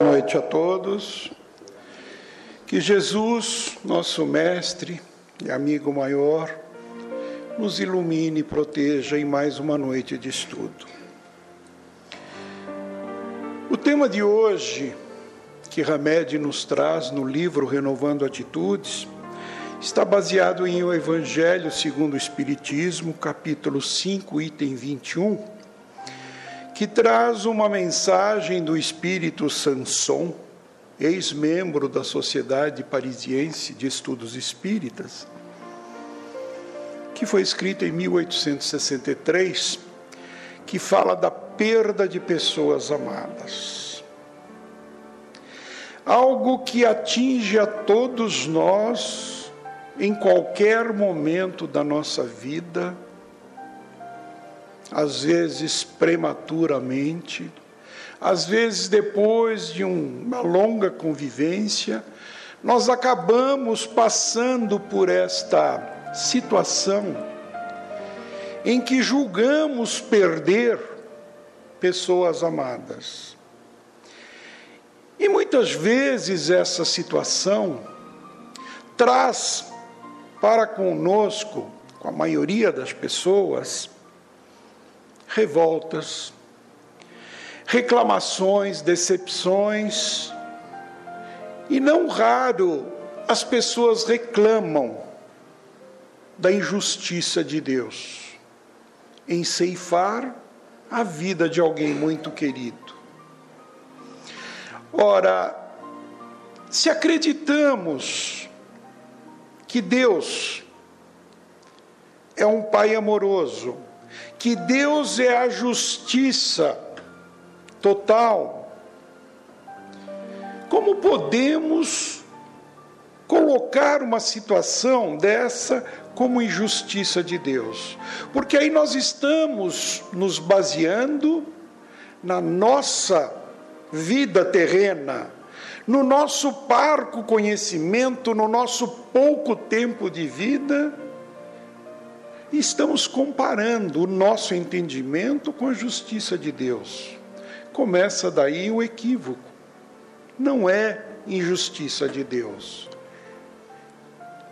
Boa noite a todos. Que Jesus, nosso Mestre e amigo maior, nos ilumine e proteja em mais uma noite de estudo. O tema de hoje, que Hamed nos traz no livro Renovando Atitudes, está baseado em O Evangelho segundo o Espiritismo, capítulo 5, item 21 que traz uma mensagem do espírito Sanson, ex-membro da Sociedade Parisiense de Estudos Espíritas, que foi escrita em 1863, que fala da perda de pessoas amadas. Algo que atinge a todos nós em qualquer momento da nossa vida às vezes prematuramente, às vezes depois de uma longa convivência, nós acabamos passando por esta situação em que julgamos perder pessoas amadas. E muitas vezes essa situação traz para conosco, com a maioria das pessoas, revoltas, reclamações, decepções, e não raro as pessoas reclamam da injustiça de Deus em ceifar a vida de alguém muito querido. Ora, se acreditamos que Deus é um Pai amoroso, que Deus é a justiça total. Como podemos colocar uma situação dessa como injustiça de Deus? Porque aí nós estamos nos baseando na nossa vida terrena, no nosso parco conhecimento, no nosso pouco tempo de vida estamos comparando o nosso entendimento com a justiça de Deus. Começa daí o equívoco. Não é injustiça de Deus.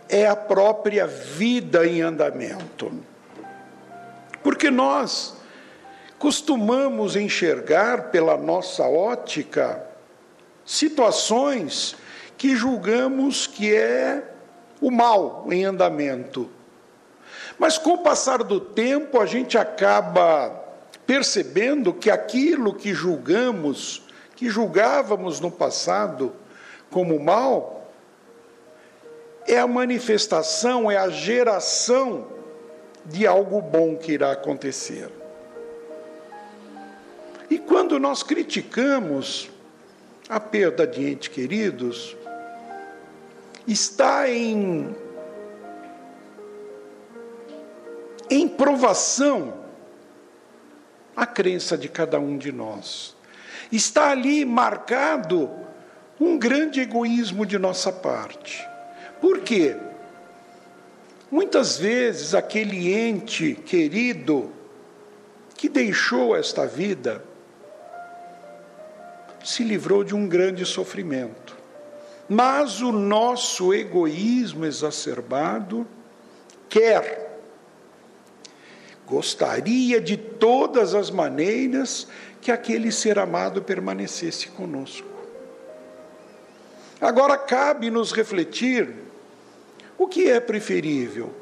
É a própria vida em andamento. Porque nós costumamos enxergar pela nossa ótica situações que julgamos que é o mal em andamento mas com o passar do tempo, a gente acaba percebendo que aquilo que julgamos, que julgávamos no passado como mal, é a manifestação, é a geração de algo bom que irá acontecer. E quando nós criticamos a perda de entes queridos, está em em provação a crença de cada um de nós. Está ali marcado um grande egoísmo de nossa parte. Por quê? Muitas vezes aquele ente querido que deixou esta vida se livrou de um grande sofrimento. Mas o nosso egoísmo exacerbado quer Gostaria de todas as maneiras que aquele ser amado permanecesse conosco. Agora cabe nos refletir o que é preferível: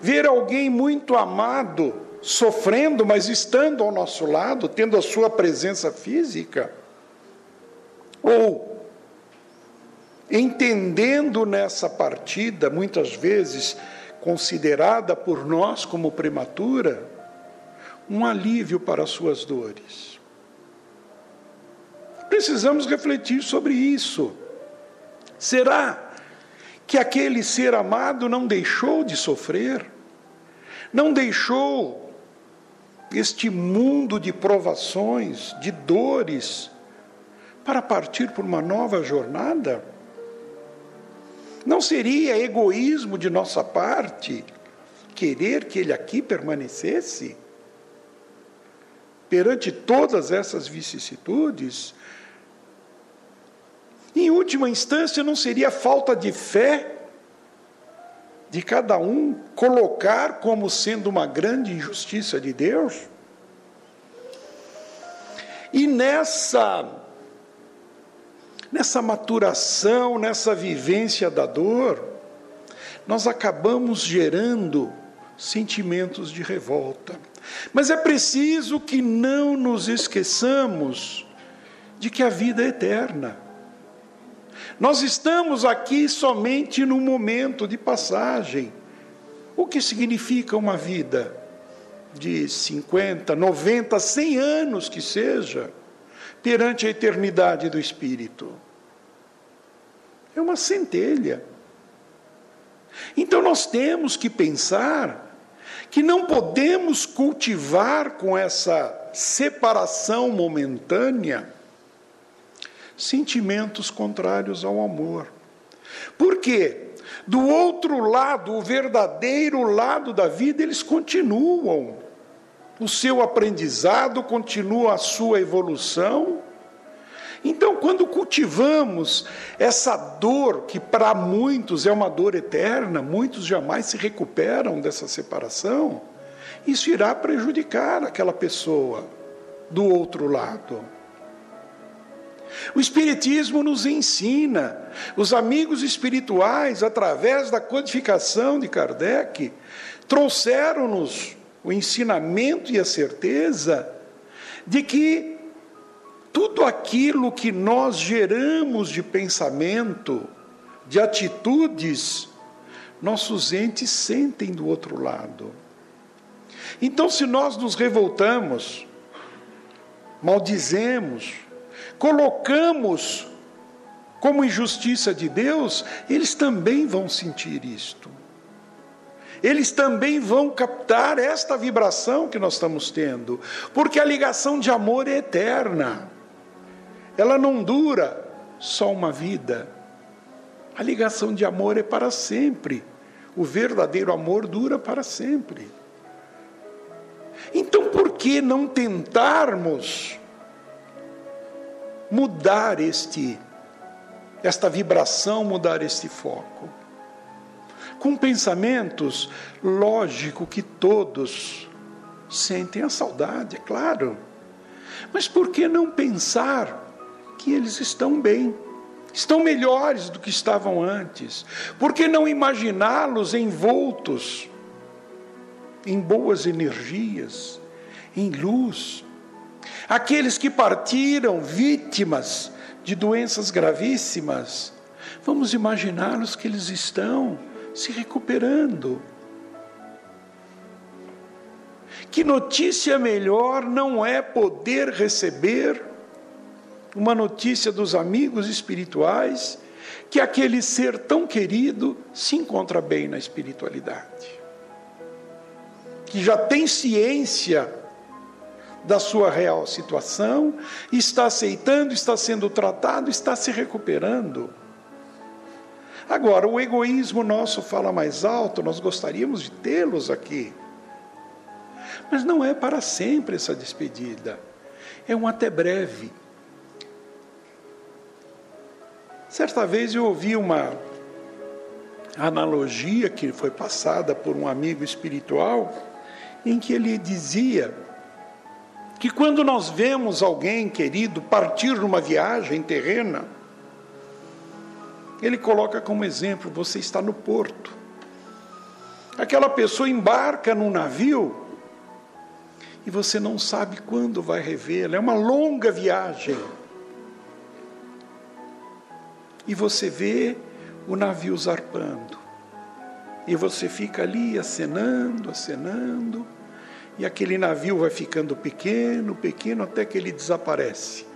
ver alguém muito amado sofrendo, mas estando ao nosso lado, tendo a sua presença física? Ou entendendo nessa partida, muitas vezes, considerada por nós como prematura, um alívio para as suas dores. Precisamos refletir sobre isso. Será que aquele ser amado não deixou de sofrer? Não deixou este mundo de provações, de dores, para partir por uma nova jornada? Não seria egoísmo de nossa parte querer que ele aqui permanecesse? Perante todas essas vicissitudes, Em última instância, não seria falta de fé de cada um colocar como sendo uma grande injustiça de Deus? E nessa nessa maturação, nessa vivência da dor, nós acabamos gerando sentimentos de revolta. Mas é preciso que não nos esqueçamos de que a vida é eterna. Nós estamos aqui somente num momento de passagem. O que significa uma vida de 50, 90, 100 anos que seja, perante a eternidade do Espírito? É uma centelha. Então nós temos que pensar que não podemos cultivar com essa separação momentânea sentimentos contrários ao amor. Por quê? Do outro lado, o verdadeiro lado da vida, eles continuam. O seu aprendizado continua a sua evolução. Então, quando cultivamos essa dor, que para muitos é uma dor eterna, muitos jamais se recuperam dessa separação, isso irá prejudicar aquela pessoa do outro lado. O Espiritismo nos ensina, os amigos espirituais, através da codificação de Kardec, trouxeram-nos o ensinamento e a certeza de que tudo aquilo que nós geramos de pensamento, de atitudes, nossos entes sentem do outro lado. Então, se nós nos revoltamos, maldizemos, colocamos como injustiça de Deus, eles também vão sentir isto. Eles também vão captar esta vibração que nós estamos tendo, porque a ligação de amor é eterna. Ela não dura só uma vida. A ligação de amor é para sempre. O verdadeiro amor dura para sempre. Então, por que não tentarmos mudar este esta vibração, mudar este foco. Com pensamentos, lógico que todos sentem a saudade, é claro. Mas por que não pensar que eles estão bem? Estão melhores do que estavam antes. Por que não imaginá-los envoltos em boas energias, em luz, aqueles que partiram vítimas de doenças gravíssimas, vamos imaginá-los que eles estão se recuperando. Que notícia melhor não é poder receber uma notícia dos amigos espirituais que aquele ser tão querido se encontra bem na espiritualidade, que já tem ciência da sua real situação, está aceitando, está sendo tratado, está se recuperando. Agora, o egoísmo nosso fala mais alto, nós gostaríamos de tê-los aqui. Mas não é para sempre essa despedida, é um até breve. Certa vez eu ouvi uma analogia que foi passada por um amigo espiritual, em que ele dizia que quando nós vemos alguém querido partir numa viagem terrena, ele coloca como exemplo: você está no porto. Aquela pessoa embarca num navio e você não sabe quando vai revê-la, é uma longa viagem. E você vê o navio zarpando. E você fica ali acenando, acenando e aquele navio vai ficando pequeno, pequeno, até que ele desaparece.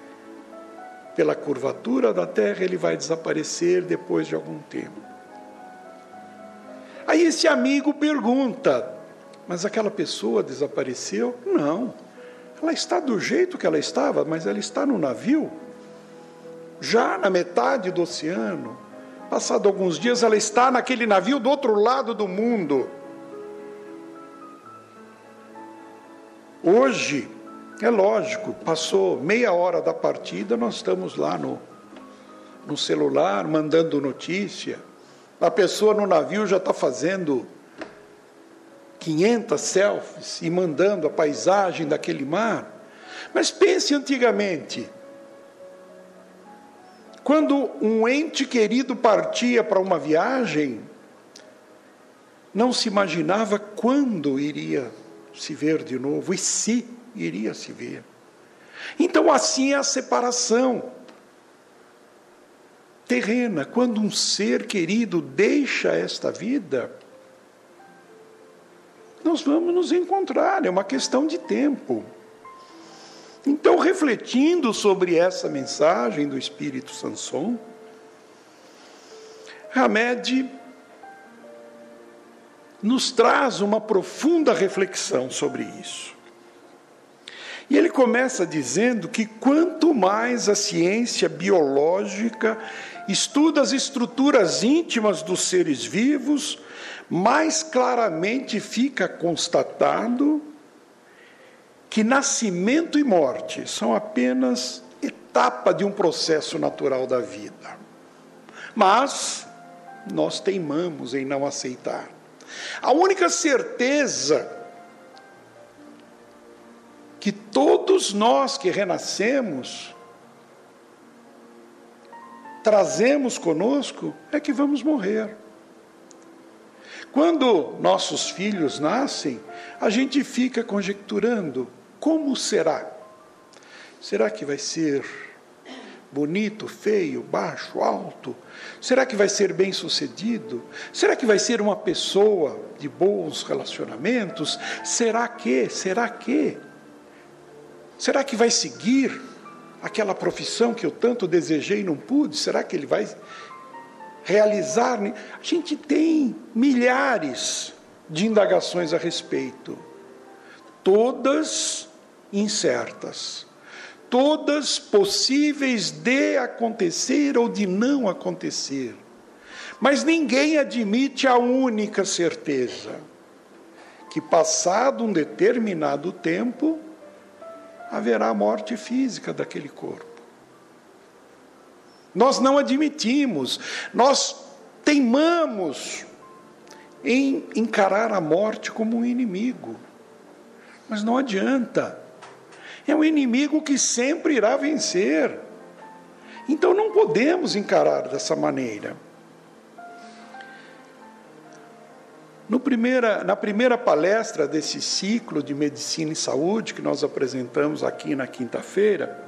Pela curvatura da terra, ele vai desaparecer depois de algum tempo. Aí esse amigo pergunta: Mas aquela pessoa desapareceu? Não. Ela está do jeito que ela estava, mas ela está no navio, já na metade do oceano. Passado alguns dias, ela está naquele navio do outro lado do mundo Hoje, é lógico, passou meia hora da partida, nós estamos lá no, no celular, mandando notícia. A pessoa no navio já está fazendo 500 selfies e mandando a paisagem daquele mar. Mas pense antigamente, quando um ente querido partia para uma viagem, não se imaginava quando iria se ver de novo e se iria se ver. Então, assim é a separação terrena. Quando um ser querido deixa esta vida, nós vamos nos encontrar, é uma questão de tempo. Então, refletindo sobre essa mensagem do Espírito Sanson, Hamed nos traz uma profunda reflexão sobre isso. E ele começa dizendo que quanto mais a ciência biológica estuda as estruturas íntimas dos seres vivos, mais claramente fica constatado que nascimento e morte são apenas etapa de um processo natural da vida. Mas nós teimamos em não aceitar. A única certeza que todos nós que renascemos trazemos conosco é que vamos morrer. Quando nossos filhos nascem, a gente fica conjecturando como será? Será que vai ser bonito, feio, baixo, alto? Será que vai ser bem sucedido? Será que vai ser uma pessoa de bons relacionamentos? Será que? Será que? Será que vai seguir aquela profissão que eu tanto desejei e não pude? Será que ele vai realizar? A gente tem milhares de indagações a respeito, todas incertas, todas possíveis de acontecer ou de não acontecer. Mas ninguém admite a única certeza: que passado um determinado tempo, haverá morte física daquele corpo. Nós não admitimos, nós teimamos em encarar a morte como um inimigo. Mas não adianta. É um inimigo que sempre irá vencer. Então não podemos encarar dessa maneira. Primeira, na primeira palestra desse ciclo de medicina e saúde que nós apresentamos aqui na quinta-feira,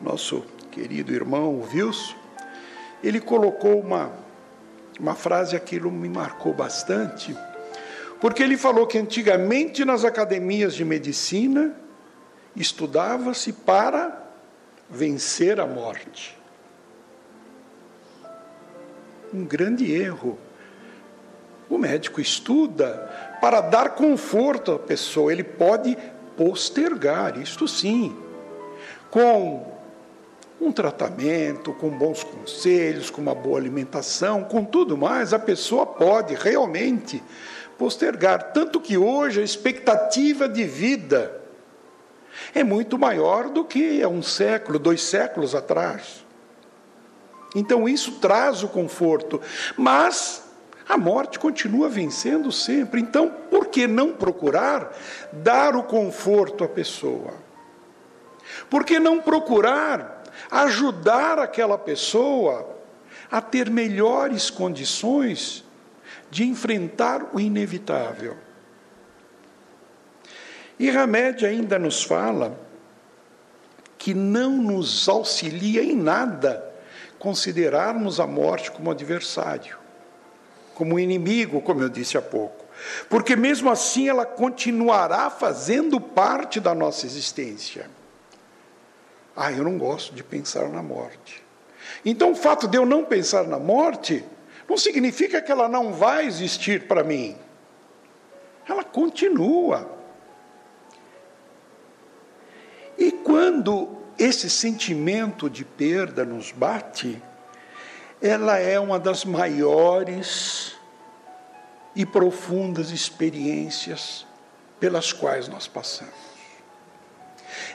nosso querido irmão Wilson, ele colocou uma, uma frase, aquilo me marcou bastante, porque ele falou que antigamente nas academias de medicina estudava-se para vencer a morte. Um grande erro. O médico estuda para dar conforto à pessoa, ele pode postergar, isto sim, com um tratamento, com bons conselhos, com uma boa alimentação, com tudo mais, a pessoa pode realmente postergar. Tanto que hoje a expectativa de vida é muito maior do que há um século, dois séculos atrás. Então isso traz o conforto, mas a morte continua vencendo sempre. Então, por que não procurar dar o conforto à pessoa? Por que não procurar ajudar aquela pessoa a ter melhores condições de enfrentar o inevitável? E Hamed ainda nos fala que não nos auxilia em nada considerarmos a morte como adversário, como inimigo, como eu disse há pouco. Porque mesmo assim ela continuará fazendo parte da nossa existência. Ah, eu não gosto de pensar na morte. Então o fato de eu não pensar na morte não significa que ela não vai existir para mim. Ela continua. E quando esse sentimento de perda nos bate, ela é uma das maiores e profundas experiências pelas quais nós passamos.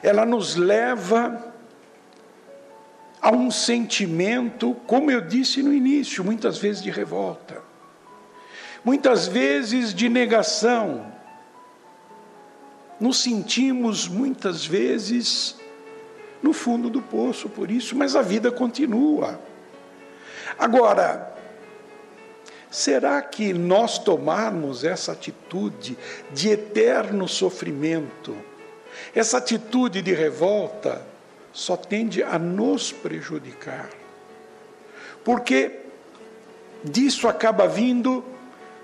Ela nos leva a um sentimento, como eu disse no início, muitas vezes de revolta, muitas vezes de negação. Nos sentimos muitas vezes no fundo do poço por isso, mas a vida continua. Agora, será que nós tomarmos essa atitude de eterno sofrimento, essa atitude de revolta, só tende a nos prejudicar? Porque disso acaba vindo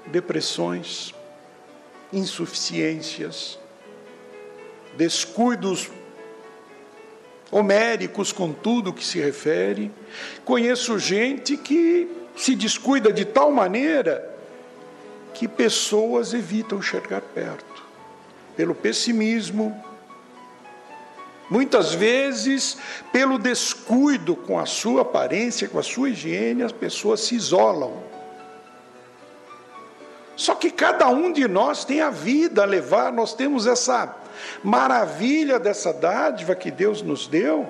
depressões, insuficiências, descuidos homéricos com tudo que se refere. Conheço gente que se descuida de tal maneira que pessoas evitam chegar perto, pelo pessimismo, muitas vezes pelo descuido com a sua aparência, com a sua higiene, as pessoas se isolam. Só que cada um de nós tem a vida a levar, nós temos essa maravilha dessa dádiva que Deus nos deu,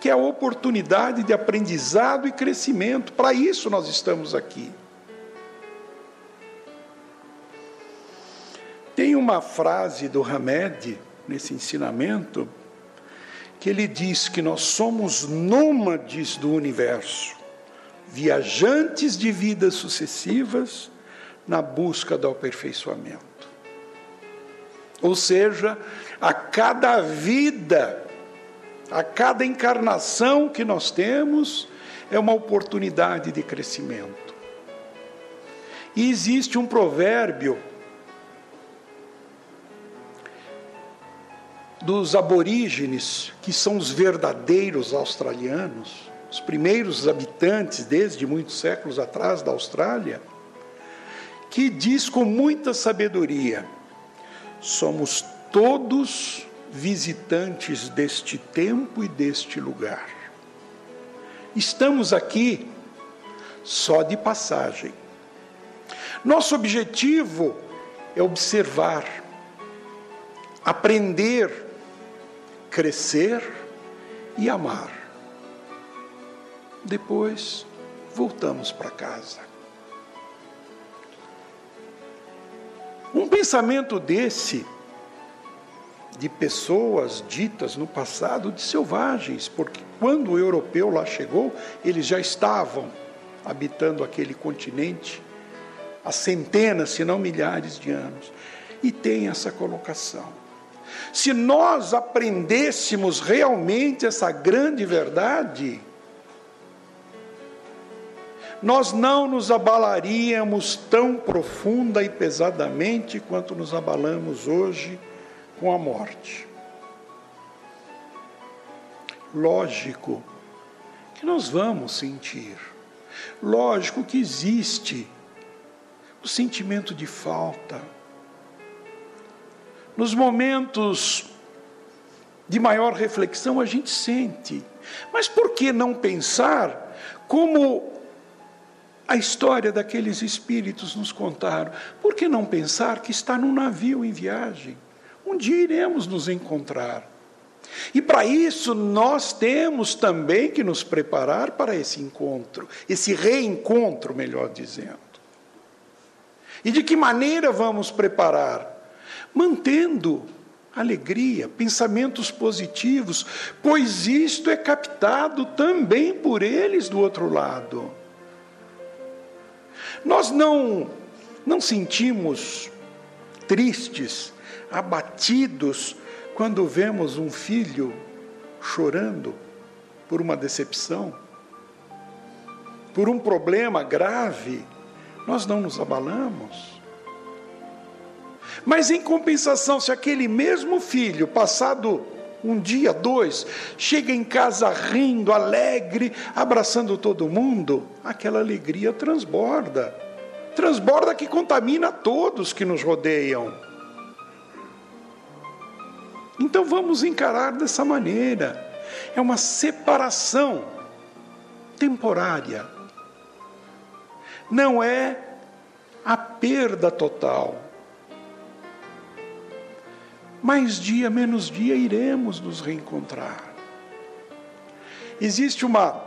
que é a oportunidade de aprendizado e crescimento. Para isso nós estamos aqui. Tem uma frase do Hamed nesse ensinamento que ele diz que nós somos nômades do universo, viajantes de vidas sucessivas na busca do aperfeiçoamento. Ou seja, a cada vida, a cada encarnação que nós temos, é uma oportunidade de crescimento. E existe um provérbio dos aborígenes, que são os verdadeiros australianos, os primeiros habitantes desde muitos séculos atrás da Austrália, que diz com muita sabedoria: somos todos visitantes deste tempo e deste lugar. Estamos aqui só de passagem. Nosso objetivo é observar, aprender, crescer e amar. Depois, voltamos para casa. Um pensamento desse, de pessoas ditas no passado de selvagens, porque quando o europeu lá chegou, eles já estavam habitando aquele continente há centenas, se não milhares de anos, e tem essa colocação. Se nós aprendêssemos realmente essa grande verdade, nós não nos abalaríamos tão profunda e pesadamente quanto nos abalamos hoje com a morte. Lógico que nós vamos sentir, lógico que existe o sentimento de falta. Nos momentos de maior reflexão a gente sente, mas por que não pensar como a história daqueles espíritos nos contaram. Por que não pensar que está num navio em viagem? Um dia iremos nos encontrar. E para isso nós temos também que nos preparar para esse encontro, esse reencontro, melhor dizendo. E de que maneira vamos preparar? Mantendo alegria, pensamentos positivos, pois isto é captado também por eles do outro lado. Nós não, não sentimos tristes, abatidos, quando vemos um filho chorando por uma decepção, por um problema grave, nós não nos abalamos. Mas em compensação, se aquele mesmo filho, passado um dia, dois, chega em casa rindo, alegre, abraçando todo mundo, aquela alegria transborda. Transborda que contamina todos que nos rodeiam. Então vamos encarar dessa maneira. É uma separação temporária. Não é a perda total mais dia menos dia iremos nos reencontrar. Existe uma,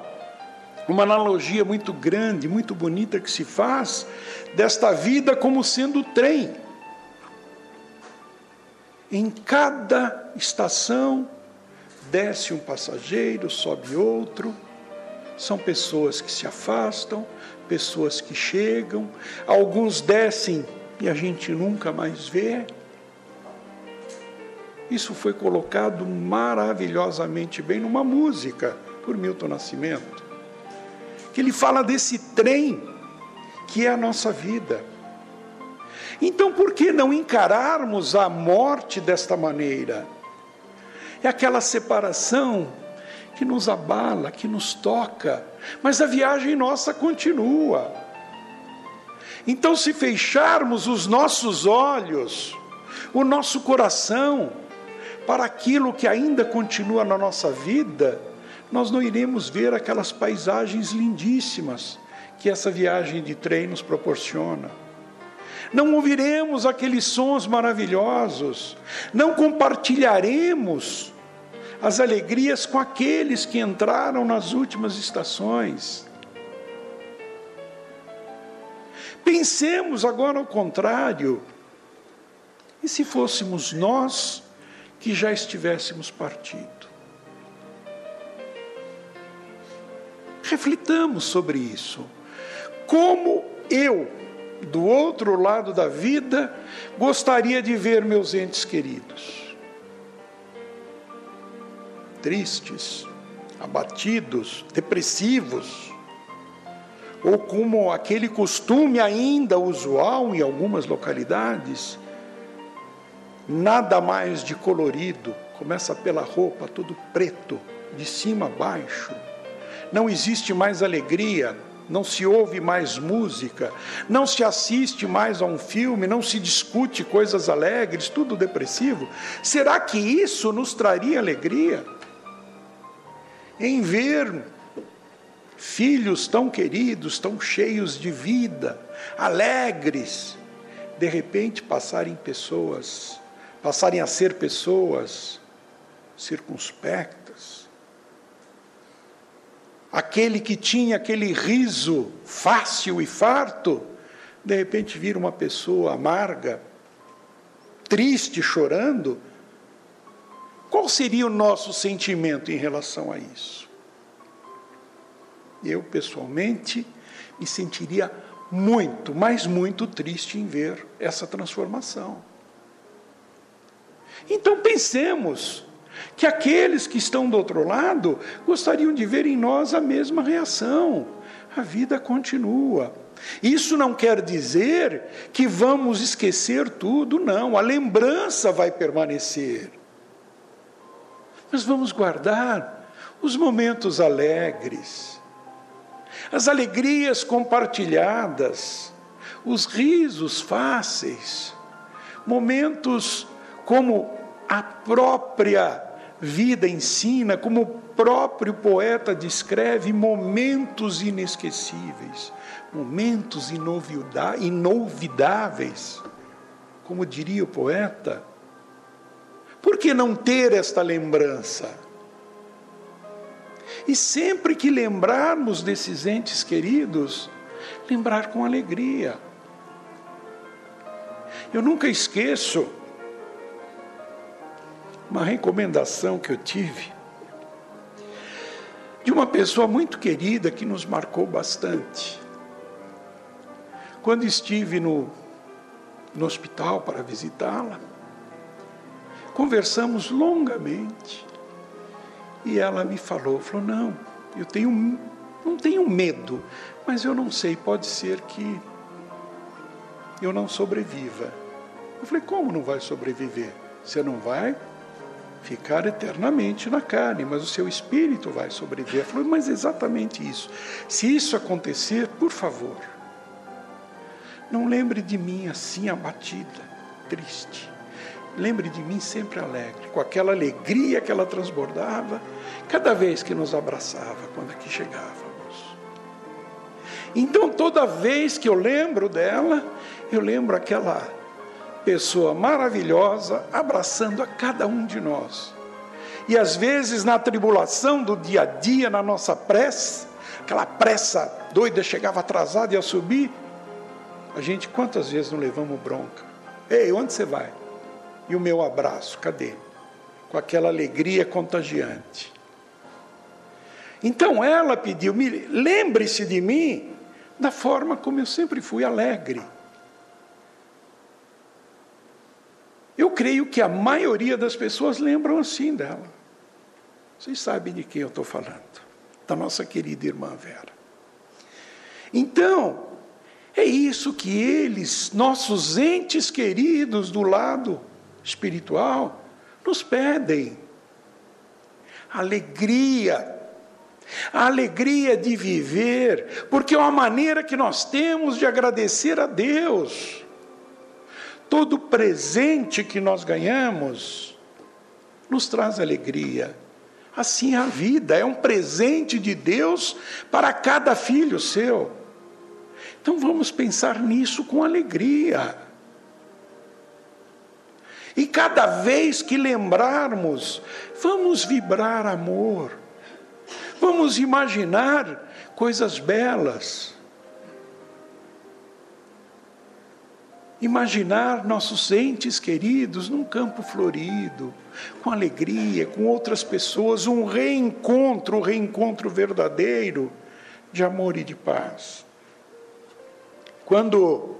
uma analogia muito grande, muito bonita que se faz desta vida como sendo trem. Em cada estação desce um passageiro, sobe outro. São pessoas que se afastam, pessoas que chegam, alguns descem e a gente nunca mais vê. Isso foi colocado maravilhosamente bem numa música por Milton Nascimento, que ele fala desse trem que é a nossa vida. Então, por que não encararmos a morte desta maneira? É aquela separação que nos abala, que nos toca, mas a viagem nossa continua. Então, se fecharmos os nossos olhos, o nosso coração, para aquilo que ainda continua na nossa vida, nós não iremos ver aquelas paisagens lindíssimas que essa viagem de trem nos proporciona não ouviremos aqueles sons maravilhosos, não compartilharemos as alegrias com aqueles que entraram nas últimas estações. Pensemos agora ao contrário. E se fôssemos nós que já estivéssemos partido? Reflitamos sobre isso. Como eu do outro lado da vida, gostaria de ver meus entes queridos. Tristes, abatidos, depressivos, ou como aquele costume ainda usual em algumas localidades, nada mais de colorido, começa pela roupa, tudo preto, de cima a baixo. Não existe mais alegria, não se ouve mais música, não se assiste mais a um filme, não se discute coisas alegres, tudo depressivo. Será que isso nos traria alegria? Em ver filhos tão queridos, tão cheios de vida, alegres, de repente passarem pessoas, passarem a ser pessoas circunspectas aquele que tinha aquele riso fácil e farto, de repente vira uma pessoa amarga, triste, chorando. Qual seria o nosso sentimento em relação a isso? Eu, pessoalmente, me sentiria muito, mas muito triste em ver essa transformação. Então pensemos, que aqueles que estão do outro lado gostariam de ver em nós a mesma reação. A vida continua. Isso não quer dizer que vamos esquecer tudo, não. A lembrança vai permanecer. Mas vamos guardar os momentos alegres, as alegrias compartilhadas, os risos fáceis, momentos como a própria vida ensina, como o próprio poeta descreve, momentos inesquecíveis, momentos inovidáveis, como diria o poeta. Por que não ter esta lembrança? E sempre que lembrarmos desses entes queridos, lembrar com alegria. Eu nunca esqueço uma recomendação que eu tive de uma pessoa muito querida que nos marcou bastante. Quando estive no, no hospital para visitá-la, conversamos longamente e ela me falou, falou não, eu tenho não tenho medo, mas eu não sei, pode ser que eu não sobreviva. Eu falei, como não vai sobreviver? Você não vai? Ficar eternamente na carne, mas o seu espírito vai sobreviver. Falou, mas exatamente isso. Se isso acontecer, por favor, não lembre de mim assim abatida, triste. Lembre de mim sempre alegre, com aquela alegria que ela transbordava cada vez que nos abraçava quando aqui chegávamos. Então, toda vez que eu lembro dela, eu lembro aquela pessoa maravilhosa abraçando a cada um de nós. E às vezes na tribulação do dia a dia, na nossa pressa, aquela pressa doida, chegava atrasada e ia subir, a gente quantas vezes não levamos bronca? Ei, onde você vai? E o meu abraço, cadê? Com aquela alegria contagiante. Então ela pediu: lembre-se de mim da forma como eu sempre fui alegre. Creio que a maioria das pessoas lembram assim dela. Vocês sabem de quem eu estou falando, da nossa querida irmã Vera. Então, é isso que eles, nossos entes queridos do lado espiritual, nos pedem. Alegria, a alegria de viver, porque é uma maneira que nós temos de agradecer a Deus. Todo presente que nós ganhamos nos traz alegria. Assim é a vida, é um presente de Deus para cada filho seu. Então vamos pensar nisso com alegria. E cada vez que lembrarmos, vamos vibrar amor. Vamos imaginar coisas belas. Imaginar nossos entes queridos num campo florido, com alegria, com outras pessoas, um reencontro, um reencontro verdadeiro de amor e de paz. Quando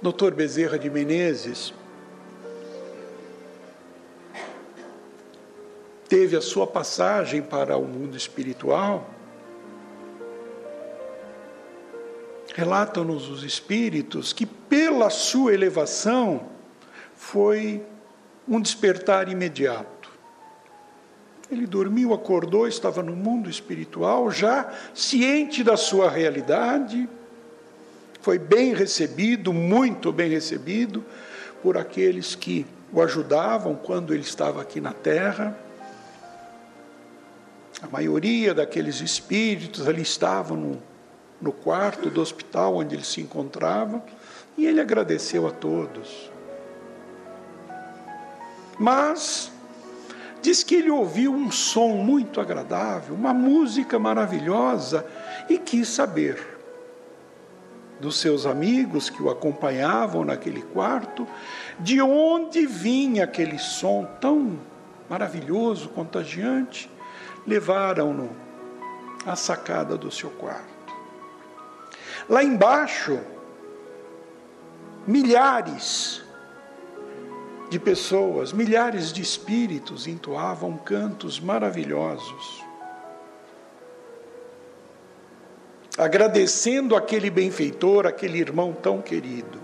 Dr. Bezerra de Menezes teve a sua passagem para o mundo espiritual, relatam-nos os espíritos que, pela sua elevação, foi um despertar imediato. Ele dormiu, acordou, estava no mundo espiritual, já ciente da sua realidade, foi bem recebido, muito bem recebido, por aqueles que o ajudavam quando ele estava aqui na terra. A maioria daqueles espíritos ali estavam no, no quarto do hospital onde ele se encontrava e ele agradeceu a todos. Mas diz que ele ouviu um som muito agradável, uma música maravilhosa e quis saber dos seus amigos que o acompanhavam naquele quarto de onde vinha aquele som tão maravilhoso, contagiante levaram-no à sacada do seu quarto. Lá embaixo, milhares de pessoas, milhares de espíritos entoavam cantos maravilhosos, agradecendo aquele benfeitor, aquele irmão tão querido.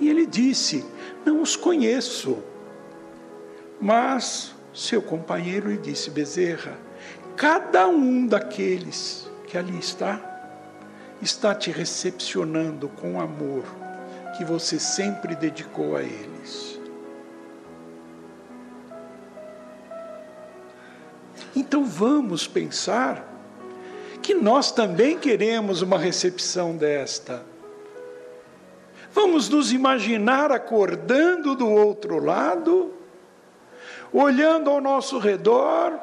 E ele disse: Não os conheço, mas seu companheiro e disse: Bezerra, cada um daqueles que ali está, está te recepcionando com amor que você sempre dedicou a eles. Então vamos pensar que nós também queremos uma recepção desta. Vamos nos imaginar acordando do outro lado olhando ao nosso redor,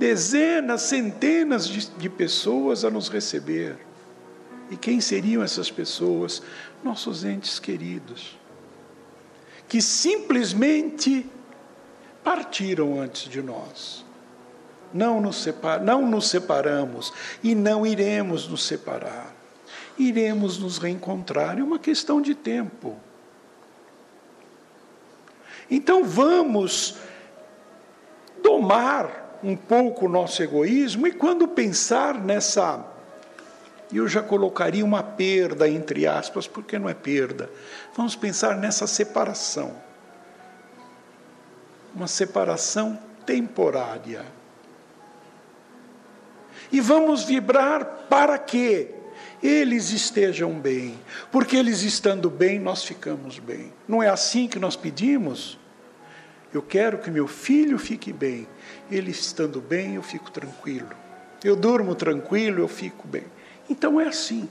dezenas, centenas de, de, pessoas a nos receber. E quem seriam essas pessoas? Nossos entes queridos, que simplesmente partiram antes de nós. Não nos, separ, não nos separamos e não iremos nos separar. Iremos nos reencontrar, é uma questão de tempo. Então vamos domar um pouco o nosso egoísmo e quando pensar nessa. Eu já colocaria uma perda, entre aspas, porque não é perda. Vamos pensar nessa separação. Uma separação temporária. E vamos vibrar para que eles estejam bem, porque eles estando bem, nós ficamos bem. Não é assim que nós pedimos? Eu quero que meu filho fique bem. Ele estando bem, eu fico tranquilo. Eu durmo tranquilo, eu fico bem. Então é assim.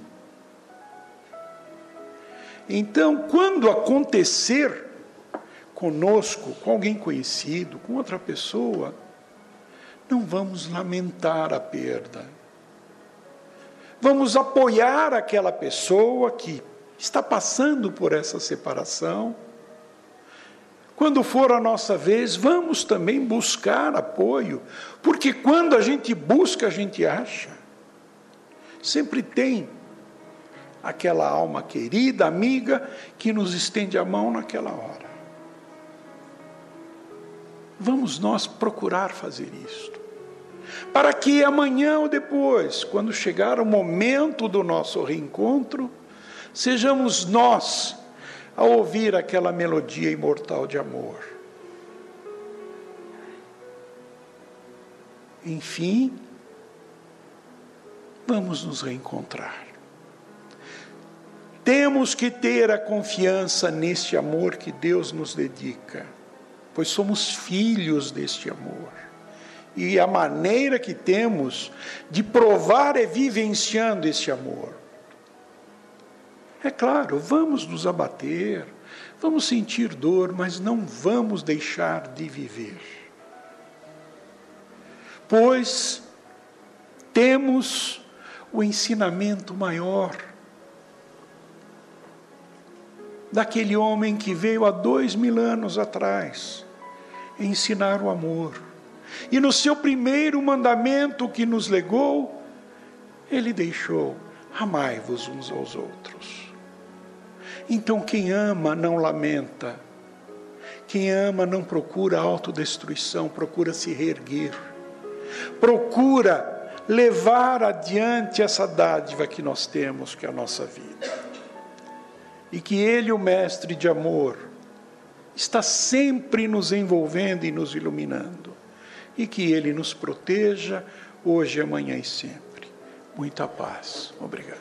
Então, quando acontecer conosco, com alguém conhecido, com outra pessoa, não vamos lamentar a perda. Vamos apoiar aquela pessoa que está passando por essa separação. Quando for a nossa vez, vamos também buscar apoio, porque quando a gente busca, a gente acha. Sempre tem aquela alma querida, amiga, que nos estende a mão naquela hora. Vamos nós procurar fazer isto. Para que amanhã ou depois, quando chegar o momento do nosso reencontro, sejamos nós a ouvir aquela melodia imortal de amor. Enfim, vamos nos reencontrar. Temos que ter a confiança neste amor que Deus nos dedica, pois somos filhos deste amor. E a maneira que temos de provar é vivenciando este amor. É claro, vamos nos abater, vamos sentir dor, mas não vamos deixar de viver. Pois temos o ensinamento maior daquele homem que veio há dois mil anos atrás ensinar o amor. E no seu primeiro mandamento que nos legou, ele deixou: amai-vos uns aos outros. Então, quem ama não lamenta. Quem ama não procura autodestruição, procura se reerguer. Procura levar adiante essa dádiva que nós temos, que é a nossa vida. E que Ele, o Mestre de amor, está sempre nos envolvendo e nos iluminando. E que Ele nos proteja hoje, amanhã e sempre. Muita paz. Obrigado.